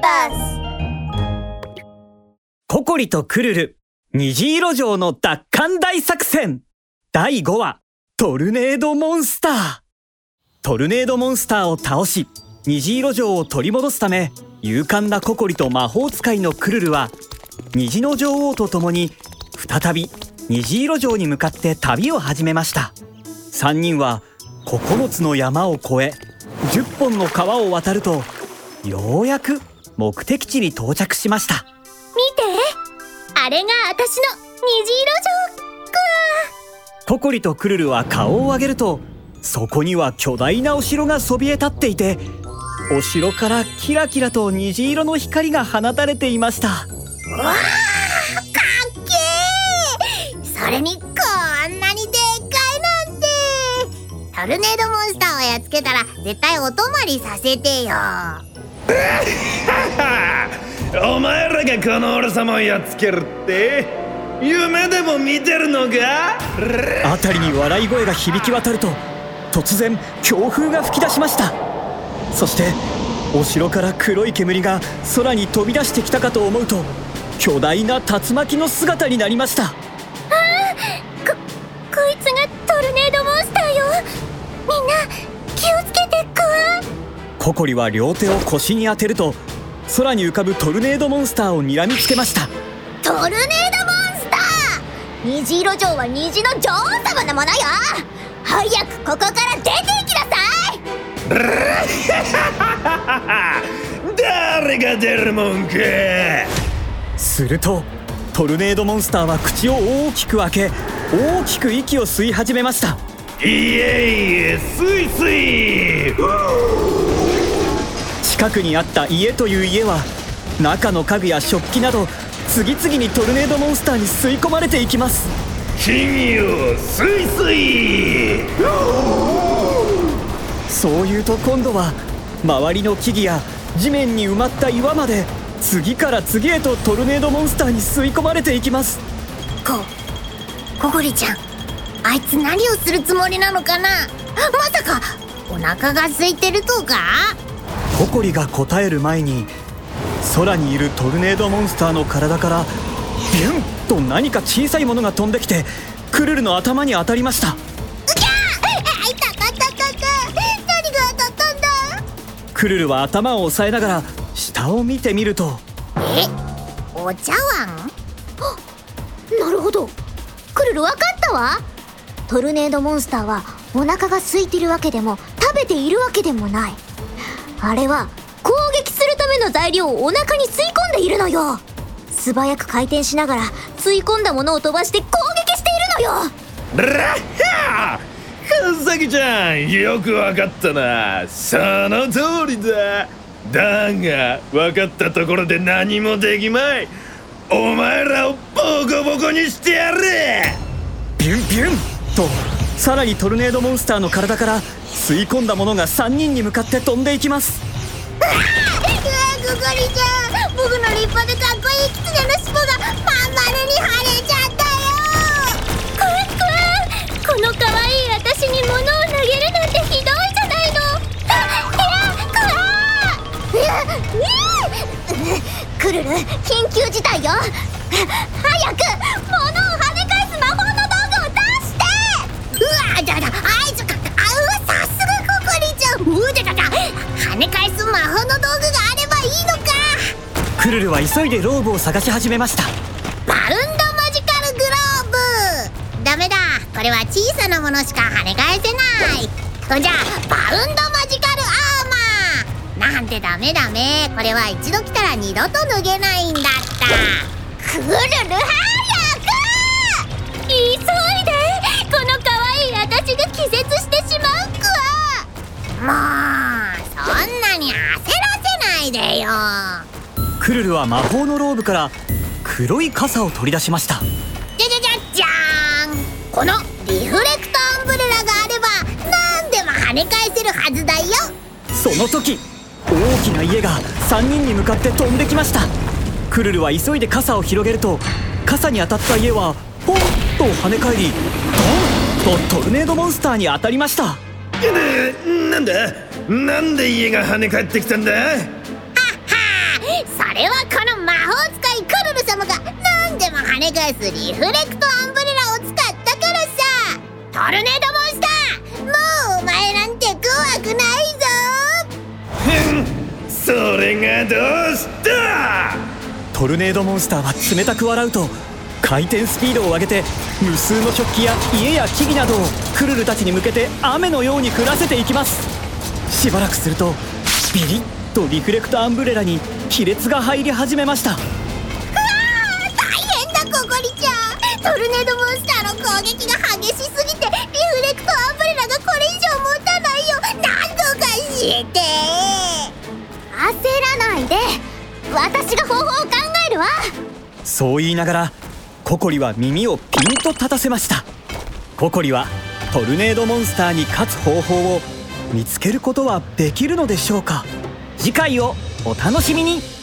ースココリとクルル虹色城の奪還大作戦。第5話トルネードモンスター。トルネードモンスターを倒し虹色城を取り戻すため勇敢なココリと魔法使いのクルルは虹の女王と共に再び虹色城に向かって旅を始めました。3人は9つの山を越え10本の川を渡るとようやく目的地に到着しました。見て。あれが私の虹色城くココリとクルルは顔を上げるとそこには巨大なお城がそびえ立っていてお城からキラキラと虹色の光が放たれていました。わあかっけー。それにこんなにでっかいなんて。トルネードモンスターをやっつけたら絶対お泊まりさせてよ お前らがこの俺様をやっつけるって夢でも見てるのか？辺りに笑い声が響き渡ると突然強風が吹き出しました。そしてお城から黒い煙が空に飛び出してきたかと思うと巨大な竜巻の姿になりました。ここいつがトルネードモンスターよ。みんな気をつけてくわ。ココリは両手を腰に当てると空に浮かぶトルネードモンスターを睨みつけました。トルネードモンスター？虹色城は虹の女王様のものよ。早くここから出て行きなさい。誰が出るもんか。するとトルネードモンスターは口を大きく開け大きく息を吸い始めました。いえいえスイスイ近くにあった家という家は中の家具や食器など次々にトルネードモンスターに吸い込まれていきます。金よスイスイ。そういうと今度は周りの木々や地面に埋まった岩まで次から次へとトルネードモンスターに吸い込まれていきます。こコゴリちゃんあいつ何をするつもりなのかな？まさかお腹が空いてるとか？ココリが答える前に空にいるトルネードモンスターの体からビュンと何か小さいものが飛んできてクルルの頭に当たりました。クルルは頭を押さえながら下を見てみるとえお茶碗？なるほど。クルルわかったわ。トルネードモンスターはお腹が空いてるわけでも食べているわけでもないあれは攻撃するための材料をお腹に吸い込んでいるのよ。素早く回転しながら吸い込んだものを飛ばして攻撃しているのよ。ラッハー!カザキちゃんよくわかったな。その通りだ。だが分かったところで何もできまい。お前らをボコボコにしてやる。ビュンビュンとさらにトルネードモンスターの体から吸い込んだものが3人に向かって飛んでいきます。うわグゴリちゃん僕の立派でかっこいいキツネの尻尾がまん丸に腫れちゃったよ。クワクワこの可愛い私に物を投げるなんてひどいじゃないの。いやクワー。いやクルル緊急事態よ。早く物コリちゃんうだだ跳ね返す魔法の道具があればいいのか。クルルは急いでローブを探し始めました。バウンドマジカルグローブ。ダメだ。これは小さなものしか跳ね返せない。じゃあバウンドマジカルアーマー。なんてダメダメ。これは一度来たら二度と脱げないんだった。クルル早ルルは魔法のローブから黒い傘を取り出しました。じゃじゃじゃじゃーん。このリフレクトアンブレラがあれば何でも跳ね返せるはずだよ。その時大きな家が3人に向かって飛んできました。クルルは急いで傘を広げると傘に当たった家はポンと跳ね返りドンとトルネードモンスターに当たりました。でなんだ？なんで家が跳ね返ってきたんだ？はれはこの魔法使いクルル様が何でも跳ね返すリフレクトアンブレラを使ったからさ。トルネードモンスター。もうお前なんて怖くないぞ。それがどうした？トルネードモンスターは冷たく笑うと回転スピードを上げて無数の食器や家や木々などをクルルたちに向けて雨のように降らせていきます。しばらくするとビリッとリフレクトアンブレラに亀裂が入り始めました。大変だココリちゃん。トルネードモンスターの攻撃が激しすぎてリフレクトアンブレラがこれ以上持たないよ。何とかして。焦らないで。私が方法を考えるわ。そう言いながらココリは耳をピンと立たせました。ココリはトルネードモンスターに勝つ方法を見つけることはできるのでしょうか？次回をお楽しみに。